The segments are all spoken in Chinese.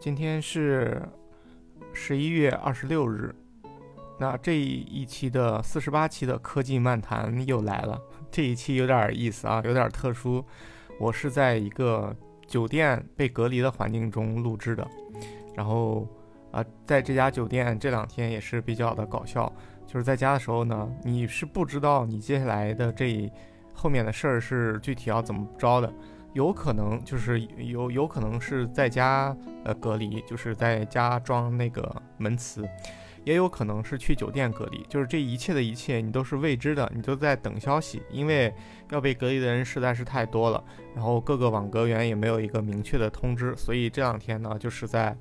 今天是十一月二十六日，那这一期的四十八期的科技漫谈又来了。这一期有点意思啊，有点特殊。我是在一个酒店被隔离的环境中录制的，然后啊，在这家酒店这两天也是比较的搞笑，就是在家的时候呢，你是不知道你接下来的这后面的事儿是具体要怎么着的。有可能就是有有可能是在家呃隔离，就是在家装那个门磁，也有可能是去酒店隔离，就是这一切的一切你都是未知的，你都在等消息，因为要被隔离的人实在是太多了，然后各个网格员也没有一个明确的通知，所以这两天呢就是在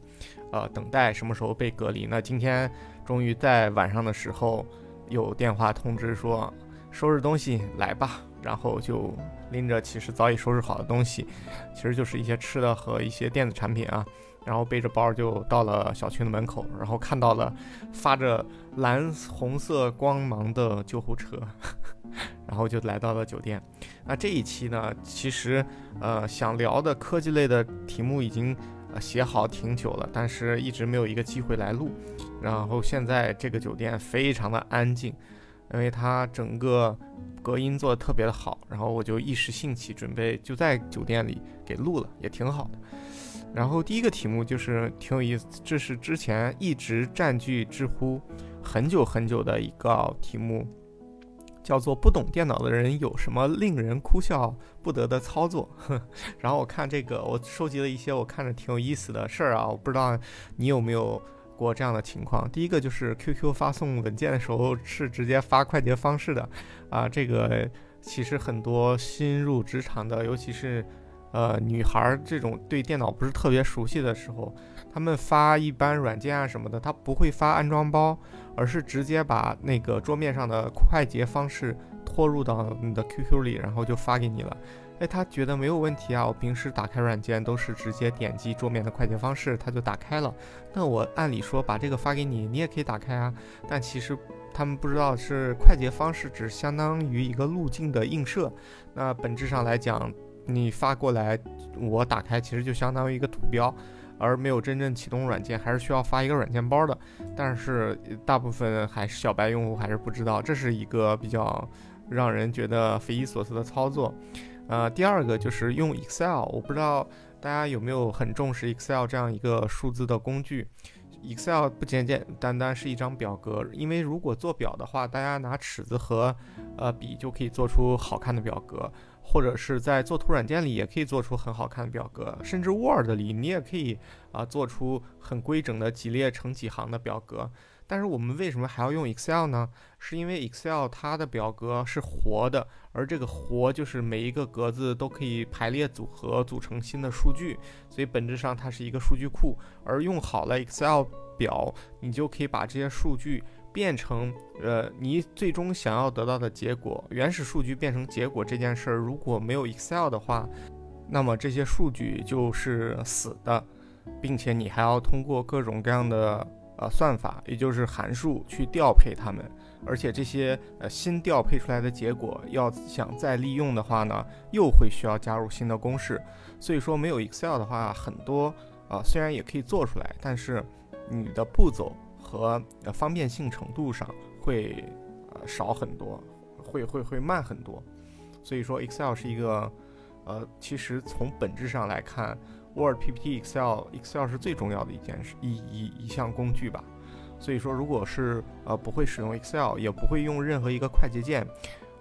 呃等待什么时候被隔离。那今天终于在晚上的时候有电话通知说收拾东西来吧。然后就拎着其实早已收拾好的东西，其实就是一些吃的和一些电子产品啊，然后背着包就到了小区的门口，然后看到了发着蓝红色光芒的救护车，然后就来到了酒店。那这一期呢，其实呃想聊的科技类的题目已经写好挺久了，但是一直没有一个机会来录。然后现在这个酒店非常的安静。因为它整个隔音做的特别的好，然后我就一时兴起，准备就在酒店里给录了，也挺好的。然后第一个题目就是挺有意思，这是之前一直占据知乎很久很久的一个题目，叫做“不懂电脑的人有什么令人哭笑不得的操作”。然后我看这个，我收集了一些我看着挺有意思的事儿啊，我不知道你有没有。过这样的情况，第一个就是 QQ 发送文件的时候是直接发快捷方式的，啊，这个其实很多新入职场的，尤其是呃女孩这种对电脑不是特别熟悉的时候，他们发一般软件啊什么的，他不会发安装包，而是直接把那个桌面上的快捷方式拖入到你的 QQ 里，然后就发给你了。哎，他觉得没有问题啊！我平时打开软件都是直接点击桌面的快捷方式，它就打开了。那我按理说把这个发给你，你也可以打开啊。但其实他们不知道是快捷方式只相当于一个路径的映射。那本质上来讲，你发过来，我打开其实就相当于一个图标，而没有真正启动软件，还是需要发一个软件包的。但是大部分还是小白用户还是不知道，这是一个比较让人觉得匪夷所思的操作。呃，第二个就是用 Excel，我不知道大家有没有很重视 Excel 这样一个数字的工具。Excel 不简简单单是一张表格，因为如果做表的话，大家拿尺子和呃笔就可以做出好看的表格，或者是在作图软件里也可以做出很好看的表格，甚至 Word 里你也可以啊做出很规整的几列成几行的表格。但是我们为什么还要用 Excel 呢？是因为 Excel 它的表格是活的，而这个活就是每一个格子都可以排列组合组成新的数据，所以本质上它是一个数据库。而用好了 Excel 表，你就可以把这些数据变成呃你最终想要得到的结果。原始数据变成结果这件事儿，如果没有 Excel 的话，那么这些数据就是死的，并且你还要通过各种各样的。呃，算法也就是函数去调配它们，而且这些呃新调配出来的结果要想再利用的话呢，又会需要加入新的公式。所以说没有 Excel 的话，很多啊虽然也可以做出来，但是你的步骤和呃方便性程度上会呃少很多，会会会慢很多。所以说 Excel 是一个呃，其实从本质上来看。Word、PPT、Excel、Excel 是最重要的一件事，一一一项工具吧。所以说，如果是呃不会使用 Excel，也不会用任何一个快捷键，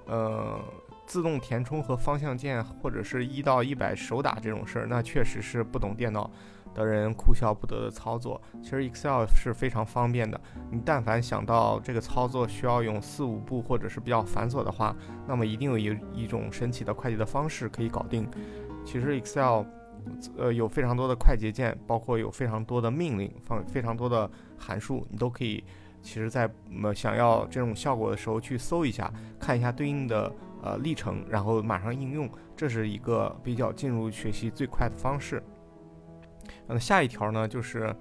呃，自动填充和方向键，或者是一到一百手打这种事儿，那确实是不懂电脑的人哭笑不得的操作。其实 Excel 是非常方便的，你但凡想到这个操作需要用四五步或者是比较繁琐的话，那么一定有一一种神奇的快捷的方式可以搞定。其实 Excel。呃，有非常多的快捷键，包括有非常多的命令，放非常多的函数，你都可以，其实，在呃想要这种效果的时候去搜一下，看一下对应的呃历程，然后马上应用，这是一个比较进入学习最快的方式。那下一条呢，就是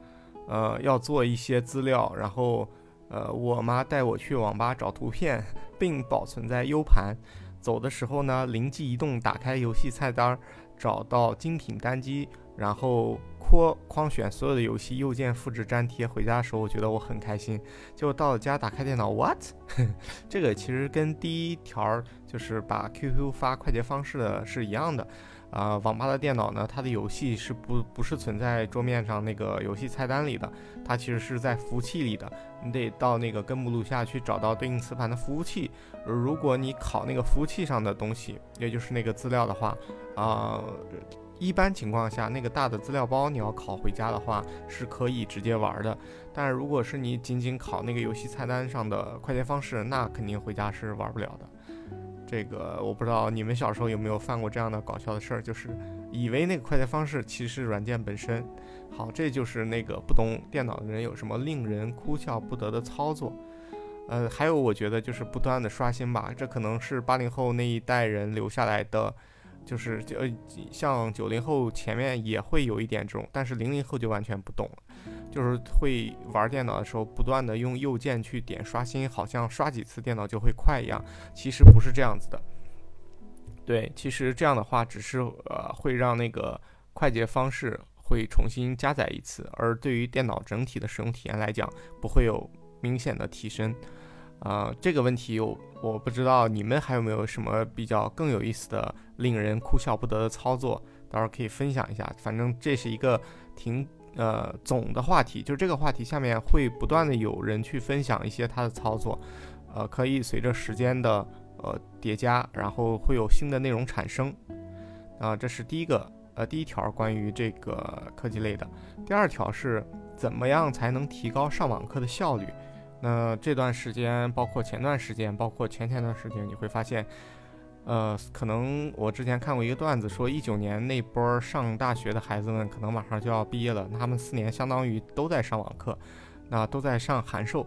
呃要做一些资料，然后呃我妈带我去网吧找图片，并保存在 U 盘，走的时候呢，灵机一动，打开游戏菜单。找到精品单机然后扩框选所有的游戏右键复制粘贴。回家的时候，我觉得我很开心。结果到了家，打开电脑，what？这个其实跟第一条就是把 QQ 发快捷方式的是一样的。啊，网吧的电脑呢，它的游戏是不不是存在桌面上那个游戏菜单里的，它其实是在服务器里的。你得到那个根目录下去找到对应磁盘的服务器。如果你拷那个服务器上的东西，也就是那个资料的话，啊，一般情况下那个大的资料包你要拷回家的话是可以直接玩的。但是如果是你仅仅拷那个游戏菜单上的快捷方式，那肯定回家是玩不了的。这个我不知道你们小时候有没有犯过这样的搞笑的事儿，就是以为那个快捷方式其实是软件本身。好，这就是那个不懂电脑的人有什么令人哭笑不得的操作。呃，还有我觉得就是不断的刷新吧，这可能是八零后那一代人留下来的，就是呃像九零后前面也会有一点这种，但是零零后就完全不懂了。就是会玩电脑的时候，不断的用右键去点刷新，好像刷几次电脑就会快一样。其实不是这样子的。对，其实这样的话，只是呃会让那个快捷方式会重新加载一次，而对于电脑整体的使用体验来讲，不会有明显的提升。啊，这个问题我我不知道你们还有没有什么比较更有意思的、令人哭笑不得的操作，到时候可以分享一下。反正这是一个挺。呃，总的话题就是这个话题下面会不断的有人去分享一些他的操作，呃，可以随着时间的呃叠加，然后会有新的内容产生。啊，这是第一个呃第一条关于这个科技类的。第二条是怎么样才能提高上网课的效率？那这段时间，包括前段时间，包括前前段时间，你会发现。呃，可能我之前看过一个段子，说一九年那波上大学的孩子们，可能马上就要毕业了，他们四年相当于都在上网课，那都在上函授，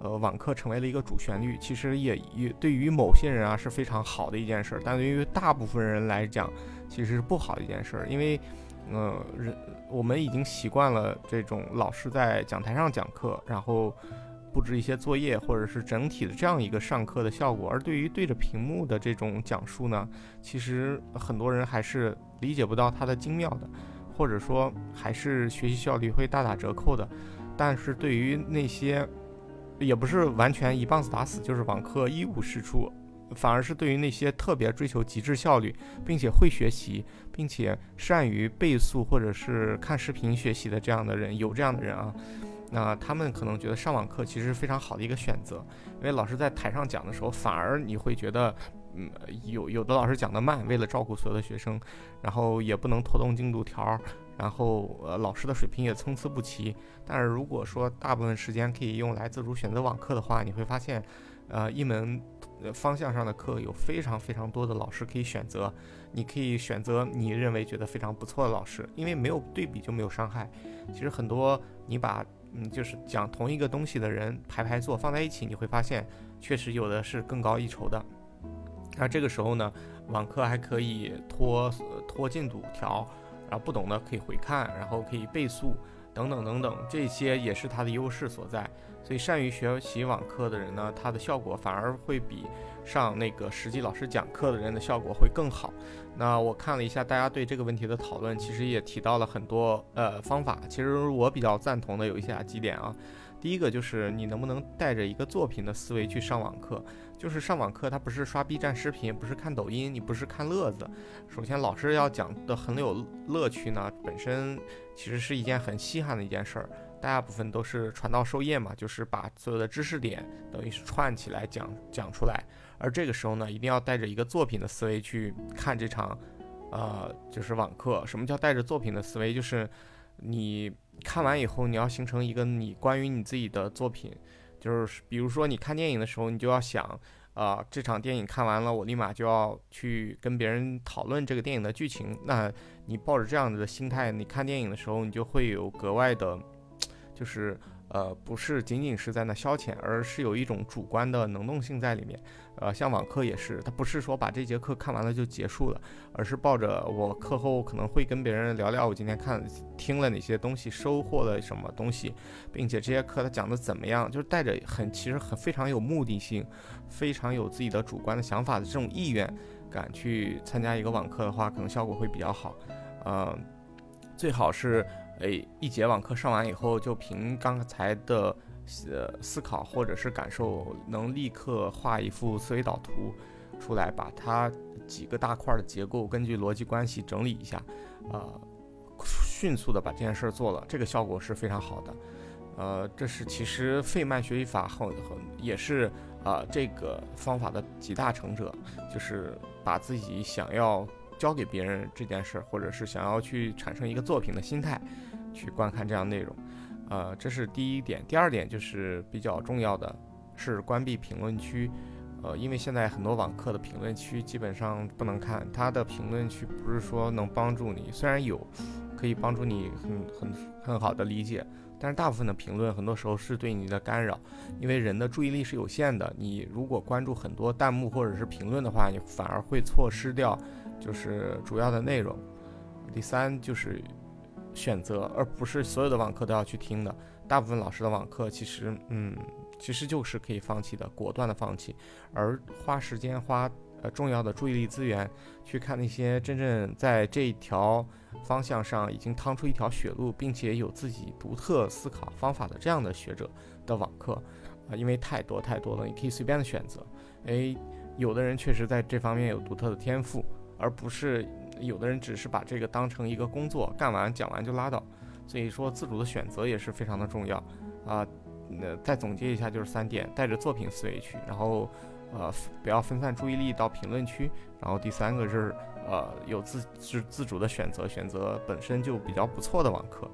呃，网课成为了一个主旋律。其实也也对于某些人啊是非常好的一件事儿，但对于大部分人来讲，其实是不好的一件事儿，因为，呃，人我们已经习惯了这种老师在讲台上讲课，然后。布置一些作业，或者是整体的这样一个上课的效果，而对于对着屏幕的这种讲述呢，其实很多人还是理解不到它的精妙的，或者说还是学习效率会大打折扣的。但是对于那些，也不是完全一棒子打死，就是网课一无是处，反而是对于那些特别追求极致效率，并且会学习，并且善于背诵或者是看视频学习的这样的人，有这样的人啊。那他们可能觉得上网课其实是非常好的一个选择，因为老师在台上讲的时候，反而你会觉得，嗯，有有的老师讲得慢，为了照顾所有的学生，然后也不能拖动进度条，然后呃老师的水平也参差不齐。但是如果说大部分时间可以用来自主选择网课的话，你会发现，呃，一门方向上的课有非常非常多的老师可以选择，你可以选择你认为觉得非常不错的老师，因为没有对比就没有伤害。其实很多你把嗯，就是讲同一个东西的人排排坐放在一起，你会发现确实有的是更高一筹的。那这个时候呢，网课还可以拖拖进度条，然后不懂的可以回看，然后可以倍速等等等等，这些也是它的优势所在。所以善于学习网课的人呢，他的效果反而会比。上那个实际老师讲课的人的效果会更好。那我看了一下大家对这个问题的讨论，其实也提到了很多呃方法。其实我比较赞同的有一下几点啊。第一个就是你能不能带着一个作品的思维去上网课？就是上网课它不是刷 B 站视频，不是看抖音，你不是看乐子。首先老师要讲的很有乐趣呢，本身其实是一件很稀罕的一件事儿。大部分都是传道授业嘛，就是把所有的知识点等于是串起来讲讲出来。而这个时候呢，一定要带着一个作品的思维去看这场，呃，就是网课。什么叫带着作品的思维？就是你看完以后，你要形成一个你关于你自己的作品。就是比如说你看电影的时候，你就要想，啊，这场电影看完了，我立马就要去跟别人讨论这个电影的剧情。那你抱着这样子的心态，你看电影的时候，你就会有格外的，就是。呃，不是仅仅是在那消遣，而是有一种主观的能动性在里面。呃，像网课也是，它不是说把这节课看完了就结束了，而是抱着我课后可能会跟别人聊聊我今天看听了哪些东西，收获了什么东西，并且这些课他讲的怎么样，就是带着很其实很非常有目的性，非常有自己的主观的想法的这种意愿感去参加一个网课的话，可能效果会比较好。呃。最好是诶一节网课上完以后，就凭刚才的呃思考或者是感受，能立刻画一幅思维导图出来，把它几个大块的结构根据逻辑关系整理一下，呃，迅速的把这件事儿做了，这个效果是非常好的。呃，这是其实费曼学习法很很也是啊这个方法的集大成者，就是把自己想要教给别人这件事儿，或者是想要去产生一个作品的心态，去观看这样内容。呃，这是第一点。第二点就是比较重要的是关闭评论区。呃，因为现在很多网课的评论区基本上不能看，它的评论区不是说能帮助你，虽然有可以帮助你很很很好的理解。但是大部分的评论很多时候是对你的干扰，因为人的注意力是有限的。你如果关注很多弹幕或者是评论的话，你反而会错失掉就是主要的内容。第三就是选择，而不是所有的网课都要去听的。大部分老师的网课其实，嗯，其实就是可以放弃的，果断的放弃，而花时间花。呃，重要的注意力资源，去看那些真正在这一条方向上已经趟出一条血路，并且有自己独特思考方法的这样的学者的网课，啊，因为太多太多了，你可以随便的选择。诶，有的人确实在这方面有独特的天赋，而不是有的人只是把这个当成一个工作，干完讲完就拉倒。所以说，自主的选择也是非常的重要。啊，那再总结一下，就是三点：带着作品思维去，然后。呃，不要分散注意力到评论区。然后第三个是，呃，有自自自主的选择，选择本身就比较不错的网课。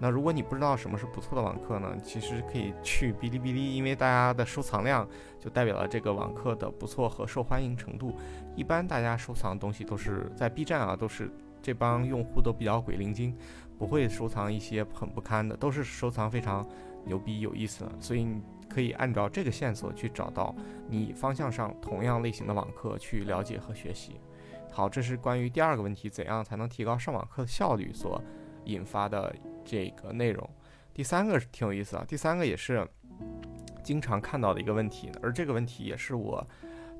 那如果你不知道什么是不错的网课呢？其实可以去哔哩哔哩，因为大家的收藏量就代表了这个网课的不错和受欢迎程度。一般大家收藏的东西都是在 B 站啊，都是这帮用户都比较鬼灵精，不会收藏一些很不堪的，都是收藏非常牛逼有意思的。所以你。可以按照这个线索去找到你方向上同样类型的网课去了解和学习。好，这是关于第二个问题，怎样才能提高上网课的效率所引发的这个内容。第三个是挺有意思啊，第三个也是经常看到的一个问题，而这个问题也是我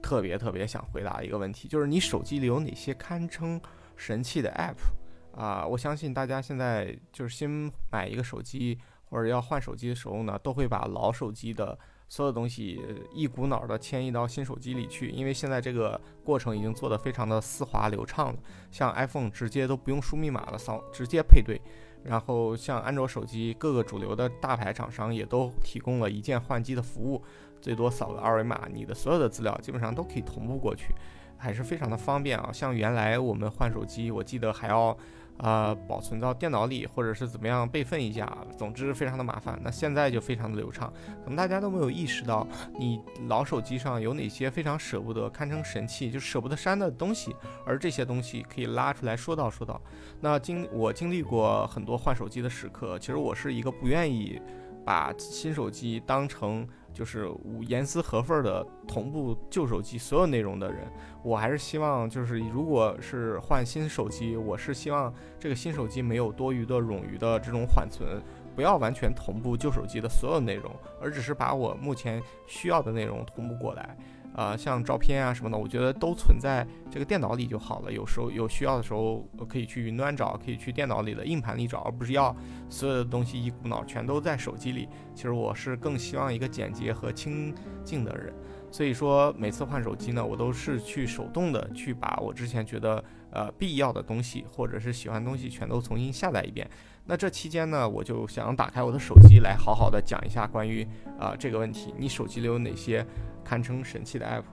特别特别想回答一个问题，就是你手机里有哪些堪称神器的 App 啊？我相信大家现在就是新买一个手机。或者要换手机的时候呢，都会把老手机的所有东西一股脑的迁移到新手机里去，因为现在这个过程已经做得非常的丝滑流畅了。像 iPhone 直接都不用输密码了，扫直接配对。然后像安卓手机，各个主流的大牌厂商也都提供了一键换机的服务，最多扫个二维码，你的所有的资料基本上都可以同步过去，还是非常的方便啊。像原来我们换手机，我记得还要。啊，保存到电脑里，或者是怎么样备份一下，总之非常的麻烦。那现在就非常的流畅，可能大家都没有意识到，你老手机上有哪些非常舍不得、堪称神器，就舍不得删的东西，而这些东西可以拉出来说道说道。那经我经历过很多换手机的时刻，其实我是一个不愿意把新手机当成。就是严丝合缝的同步旧手机所有内容的人，我还是希望，就是如果是换新手机，我是希望这个新手机没有多余的冗余的这种缓存，不要完全同步旧手机的所有内容，而只是把我目前需要的内容同步过来。呃，像照片啊什么的，我觉得都存在这个电脑里就好了。有时候有需要的时候，可以去云端找，可以去电脑里的硬盘里找，而不是要所有的东西一股脑全都在手机里。其实我是更希望一个简洁和清静的人。所以说，每次换手机呢，我都是去手动的去把我之前觉得呃必要的东西或者是喜欢的东西全都重新下载一遍。那这期间呢，我就想打开我的手机来好好的讲一下关于啊这个问题，你手机里有哪些？堪称神器的 app。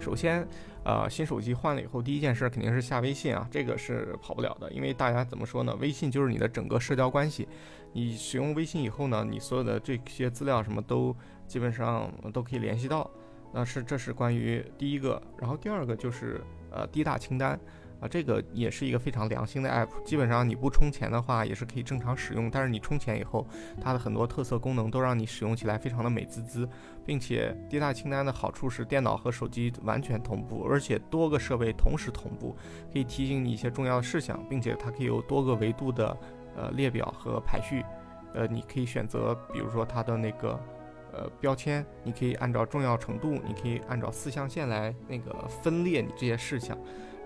首先，呃，新手机换了以后，第一件事肯定是下微信啊，这个是跑不了的，因为大家怎么说呢？微信就是你的整个社交关系。你使用微信以后呢，你所有的这些资料什么都基本上都可以联系到。那是这是关于第一个，然后第二个就是呃滴大清单。啊，这个也是一个非常良心的 app，基本上你不充钱的话也是可以正常使用，但是你充钱以后，它的很多特色功能都让你使用起来非常的美滋滋，并且滴大清单的好处是电脑和手机完全同步，而且多个设备同时同步，可以提醒你一些重要的事项，并且它可以有多个维度的呃列表和排序，呃，你可以选择，比如说它的那个呃标签，你可以按照重要程度，你可以按照四象限来那个分裂你这些事项。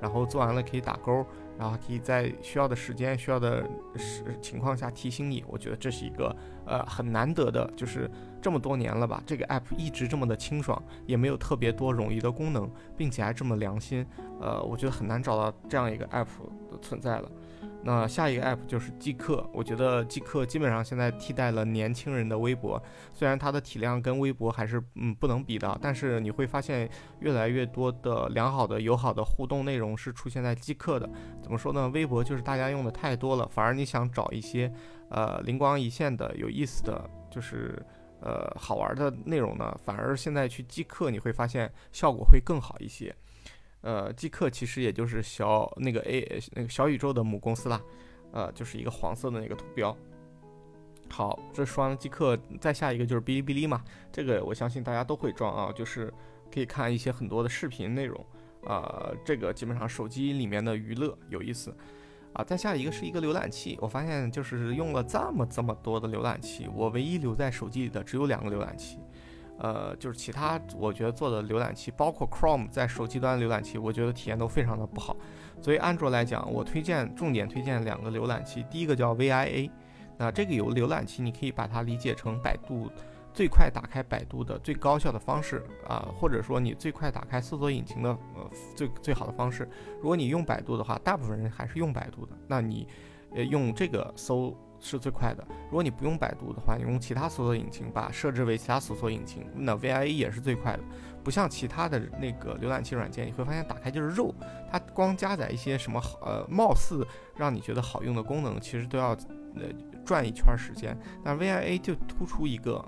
然后做完了可以打勾，然后可以在需要的时间、需要的时情况下提醒你。我觉得这是一个呃很难得的，就是这么多年了吧，这个 app 一直这么的清爽，也没有特别多冗余的功能，并且还这么良心。呃，我觉得很难找到这样一个 app 的存在了。那下一个 app 就是即刻，我觉得即刻基本上现在替代了年轻人的微博，虽然它的体量跟微博还是嗯不能比的，但是你会发现越来越多的良好的友好的互动内容是出现在即刻的。怎么说呢？微博就是大家用的太多了，反而你想找一些呃灵光一现的、有意思的就是呃好玩的内容呢，反而现在去即刻你会发现效果会更好一些。呃，即刻其实也就是小那个 A 那个小宇宙的母公司啦，呃，就是一个黄色的那个图标。好，这说完了即刻，再下一个就是哔哩哔哩嘛，这个我相信大家都会装啊，就是可以看一些很多的视频内容，啊，这个基本上手机里面的娱乐有意思啊。再下一个是一个浏览器，我发现就是用了这么这么多的浏览器，我唯一留在手机里的只有两个浏览器。呃，就是其他我觉得做的浏览器，包括 Chrome 在手机端浏览器，我觉得体验都非常的不好。所以安卓来讲，我推荐重点推荐两个浏览器，第一个叫 VIA，那这个有浏览器，你可以把它理解成百度最快打开百度的最高效的方式啊，或者说你最快打开搜索引擎的呃最最好的方式。如果你用百度的话，大部分人还是用百度的，那你呃用这个搜。是最快的。如果你不用百度的话，你用其他搜索引擎，把设置为其他搜索引擎，那 VIA 也是最快的。不像其他的那个浏览器软件，你会发现打开就是肉，它光加载一些什么好呃貌似让你觉得好用的功能，其实都要呃转一圈时间。但 VIA 就突出一个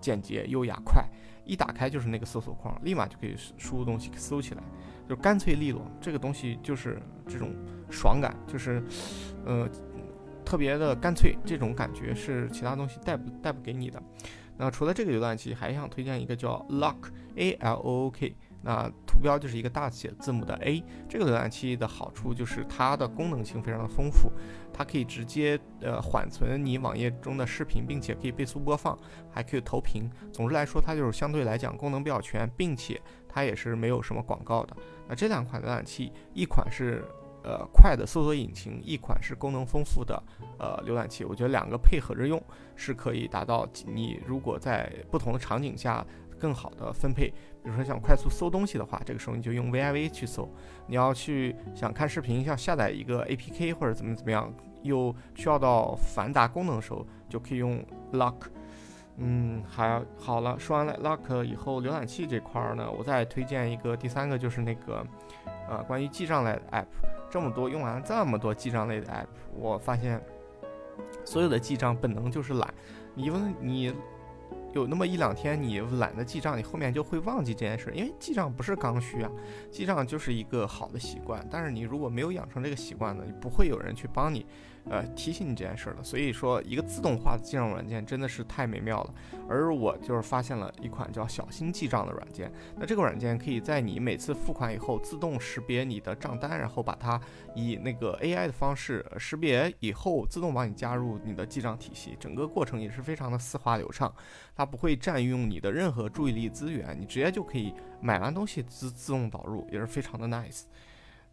简洁、优雅、快，一打开就是那个搜索框，立马就可以输入东西搜起来，就干脆利落。这个东西就是这种爽感，就是呃。特别的干脆，这种感觉是其他东西带不带不给你的。那除了这个浏览器，还想推荐一个叫 Lock A L O O K，那图标就是一个大写字母的 A。这个浏览器的好处就是它的功能性非常的丰富，它可以直接呃缓存你网页中的视频，并且可以倍速播放，还可以投屏。总之来说，它就是相对来讲功能比较全，并且它也是没有什么广告的。那这两款浏览器，一款是。呃，快的搜索引擎，一款是功能丰富的呃浏览器，我觉得两个配合着用是可以达到你如果在不同的场景下更好的分配。比如说想快速搜东西的话，这个时候你就用 VIV 去搜；你要去想看视频，要下载一个 APK 或者怎么怎么样，又需要到繁杂功能的时候，就可以用 Lock。嗯，还好了，说完了 Lock 以后，浏览器这块儿呢，我再推荐一个，第三个就是那个呃关于记账类的 App。这么多用完了这么多记账类的 app，我发现所有的记账本能就是懒。你问你有那么一两天你懒得记账，你后面就会忘记这件事，因为记账不是刚需啊，记账就是一个好的习惯。但是你如果没有养成这个习惯呢，不会有人去帮你。呃，提醒你这件事儿了，所以说一个自动化的记账软件真的是太美妙了。而我就是发现了一款叫小心记账的软件，那这个软件可以在你每次付款以后自动识别你的账单，然后把它以那个 AI 的方式识别以后，自动帮你加入你的记账体系，整个过程也是非常的丝滑流畅，它不会占用你的任何注意力资源，你直接就可以买完东西自自动导入，也是非常的 nice。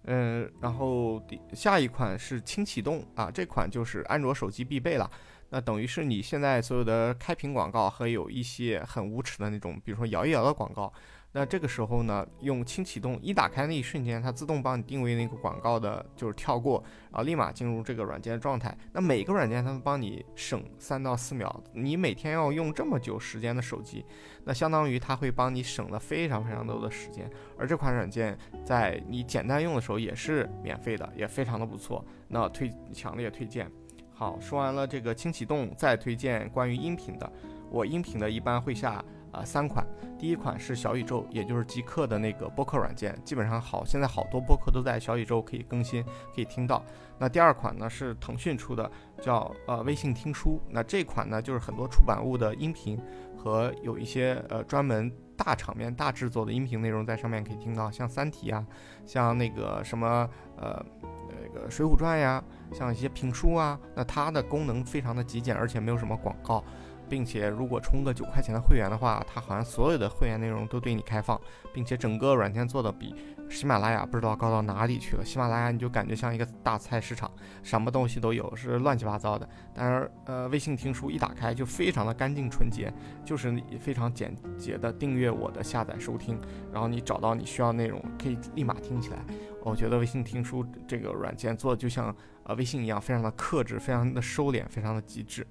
嗯，然后下一款是轻启动啊，这款就是安卓手机必备了。那等于是你现在所有的开屏广告和有一些很无耻的那种，比如说摇一摇的广告。那这个时候呢，用轻启动一打开那一瞬间，它自动帮你定位那个广告的，就是跳过，然后立马进入这个软件的状态。那每个软件它都帮你省三到四秒，你每天要用这么久时间的手机，那相当于它会帮你省了非常非常多的时间。而这款软件在你简单用的时候也是免费的，也非常的不错。那推强烈推荐。好，说完了这个轻启动，再推荐关于音频的，我音频的一般会下。啊，三款，第一款是小宇宙，也就是极客的那个播客软件，基本上好，现在好多播客都在小宇宙可以更新，可以听到。那第二款呢是腾讯出的，叫呃微信听书。那这款呢就是很多出版物的音频和有一些呃专门大场面、大制作的音频内容在上面可以听到，像《三体》啊，像那个什么呃那个《水浒传》呀，像一些评书啊，那它的功能非常的极简，而且没有什么广告。并且如果充个九块钱的会员的话，它好像所有的会员内容都对你开放，并且整个软件做的比喜马拉雅不知道高到哪里去了。喜马拉雅你就感觉像一个大菜市场，什么东西都有，是乱七八糟的。但是呃，微信听书一打开就非常的干净纯洁，就是非常简洁的订阅我的下载收听，然后你找到你需要内容可以立马听起来。我觉得微信听书这个软件做的就像呃微信一样，非常的克制，非常的收敛，非常的极致。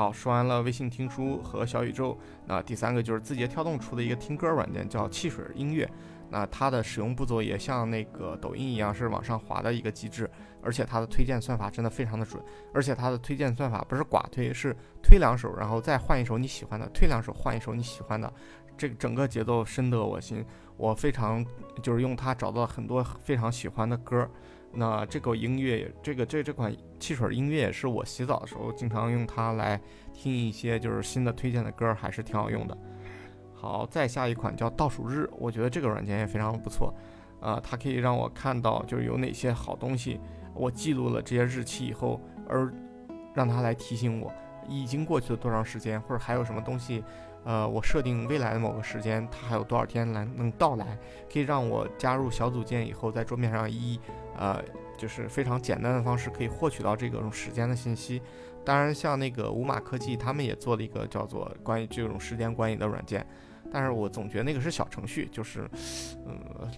好，说完了微信听书和小宇宙，那第三个就是字节跳动出的一个听歌软件，叫汽水音乐。那它的使用步骤也像那个抖音一样，是往上滑的一个机制，而且它的推荐算法真的非常的准，而且它的推荐算法不是寡推，是推两首，然后再换一首你喜欢的，推两首换一首你喜欢的，这个整个节奏深得我心，我非常就是用它找到了很多非常喜欢的歌。那这个音乐，这个这这款汽水音乐也是我洗澡的时候经常用它来听一些就是新的推荐的歌，还是挺好用的。好，再下一款叫倒数日，我觉得这个软件也非常不错。呃，它可以让我看到就是有哪些好东西，我记录了这些日期以后，而让它来提醒我已经过去了多长时间，或者还有什么东西。呃，我设定未来的某个时间，它还有多少天来能到来，可以让我加入小组件以后，在桌面上一一，呃，就是非常简单的方式可以获取到这个种时间的信息。当然，像那个五马科技，他们也做了一个叫做关于这种时间管理的软件，但是我总觉得那个是小程序，就是，嗯。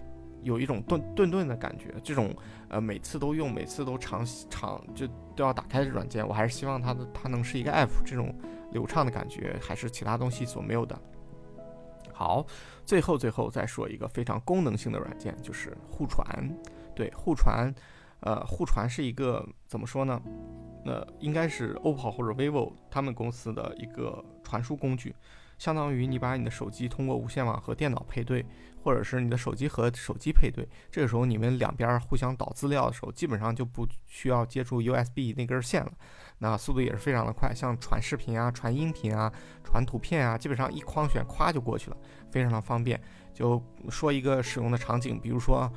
有一种顿顿顿的感觉，这种呃每次都用，每次都长长就都要打开的软件，我还是希望它的它能是一个 app，这种流畅的感觉还是其他东西所没有的。好，最后最后再说一个非常功能性的软件，就是互传。对，互传，呃，互传是一个怎么说呢？那应该是 OPPO 或者 vivo 他们公司的一个传输工具。相当于你把你的手机通过无线网和电脑配对，或者是你的手机和手机配对，这个时候你们两边互相导资料的时候，基本上就不需要接触 USB 那根线了，那速度也是非常的快。像传视频啊、传音频啊、传图片啊，基本上一框选，咵就过去了，非常的方便。就说一个使用的场景，比如说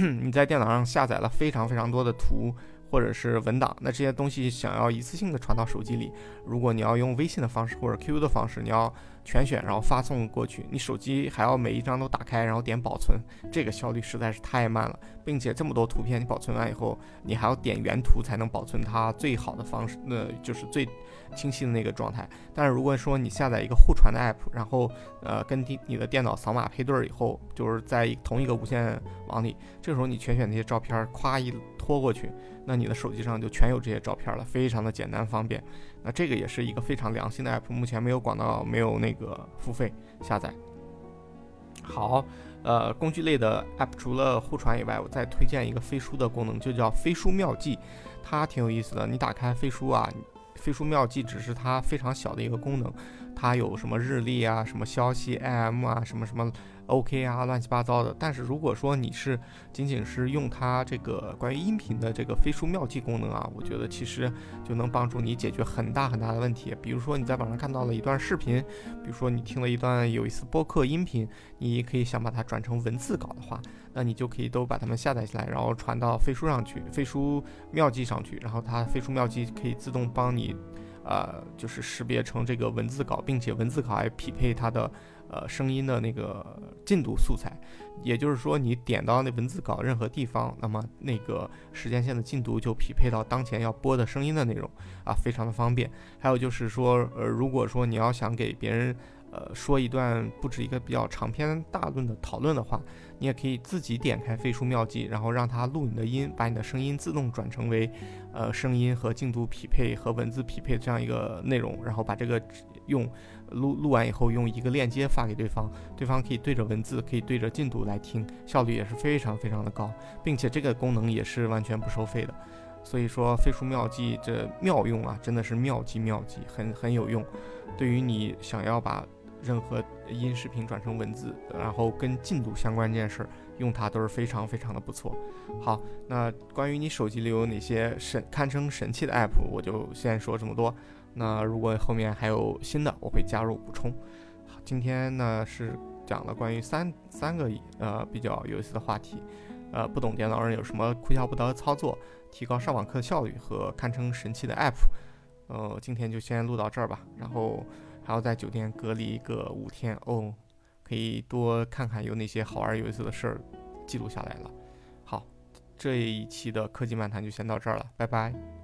你在电脑上下载了非常非常多的图。或者是文档，那这些东西想要一次性的传到手机里，如果你要用微信的方式或者 QQ 的方式，你要全选然后发送过去，你手机还要每一张都打开，然后点保存，这个效率实在是太慢了，并且这么多图片你保存完以后，你还要点原图才能保存它最好的方式，那就是最清晰的那个状态。但是如果说你下载一个互传的 app，然后呃跟你你的电脑扫码配对以后，就是在同一个无线网里，这时候你全选那些照片，咵一拖过去。那你的手机上就全有这些照片了，非常的简单方便。这个也是一个非常良心的 app，目前没有广告，没有那个付费下载。好，呃，工具类的 app 除了互传以外，我再推荐一个飞书的功能，就叫飞书妙记，它挺有意思的。你打开飞书啊，飞书妙记只是它非常小的一个功能，它有什么日历啊，什么消息 IM 啊，什么什么。OK 啊，乱七八糟的。但是如果说你是仅仅是用它这个关于音频的这个飞书妙记功能啊，我觉得其实就能帮助你解决很大很大的问题。比如说你在网上看到了一段视频，比如说你听了一段有一次播客音频，你可以想把它转成文字稿的话，那你就可以都把它们下载下来，然后传到飞书上去，飞书妙记上去，然后它飞书妙记可以自动帮你，呃，就是识别成这个文字稿，并且文字稿还匹配它的。呃，声音的那个进度素材，也就是说，你点到那文字稿任何地方，那么那个时间线的进度就匹配到当前要播的声音的内容啊，非常的方便。还有就是说，呃，如果说你要想给别人呃说一段不止一个比较长篇大论的讨论的话，你也可以自己点开飞书妙记，然后让它录你的音，把你的声音自动转成为呃声音和进度匹配和文字匹配这样一个内容，然后把这个用。录录完以后，用一个链接发给对方，对方可以对着文字，可以对着进度来听，效率也是非常非常的高，并且这个功能也是完全不收费的。所以说，飞书妙记这妙用啊，真的是妙计妙计，很很有用。对于你想要把任何音视频转成文字，然后跟进度相关这件事儿，用它都是非常非常的不错。好，那关于你手机里有哪些神堪称神器的 app，我就先说这么多。那如果后面还有新的，我会加入补充。好，今天呢是讲了关于三三个呃比较有意思的话题，呃，不懂电脑人有什么哭笑不得的操作，提高上网课效率和堪称神器的 App。呃，今天就先录到这儿吧，然后还要在酒店隔离个五天哦，可以多看看有哪些好玩有意思的事儿记录下来了。好，这一期的科技漫谈就先到这儿了，拜拜。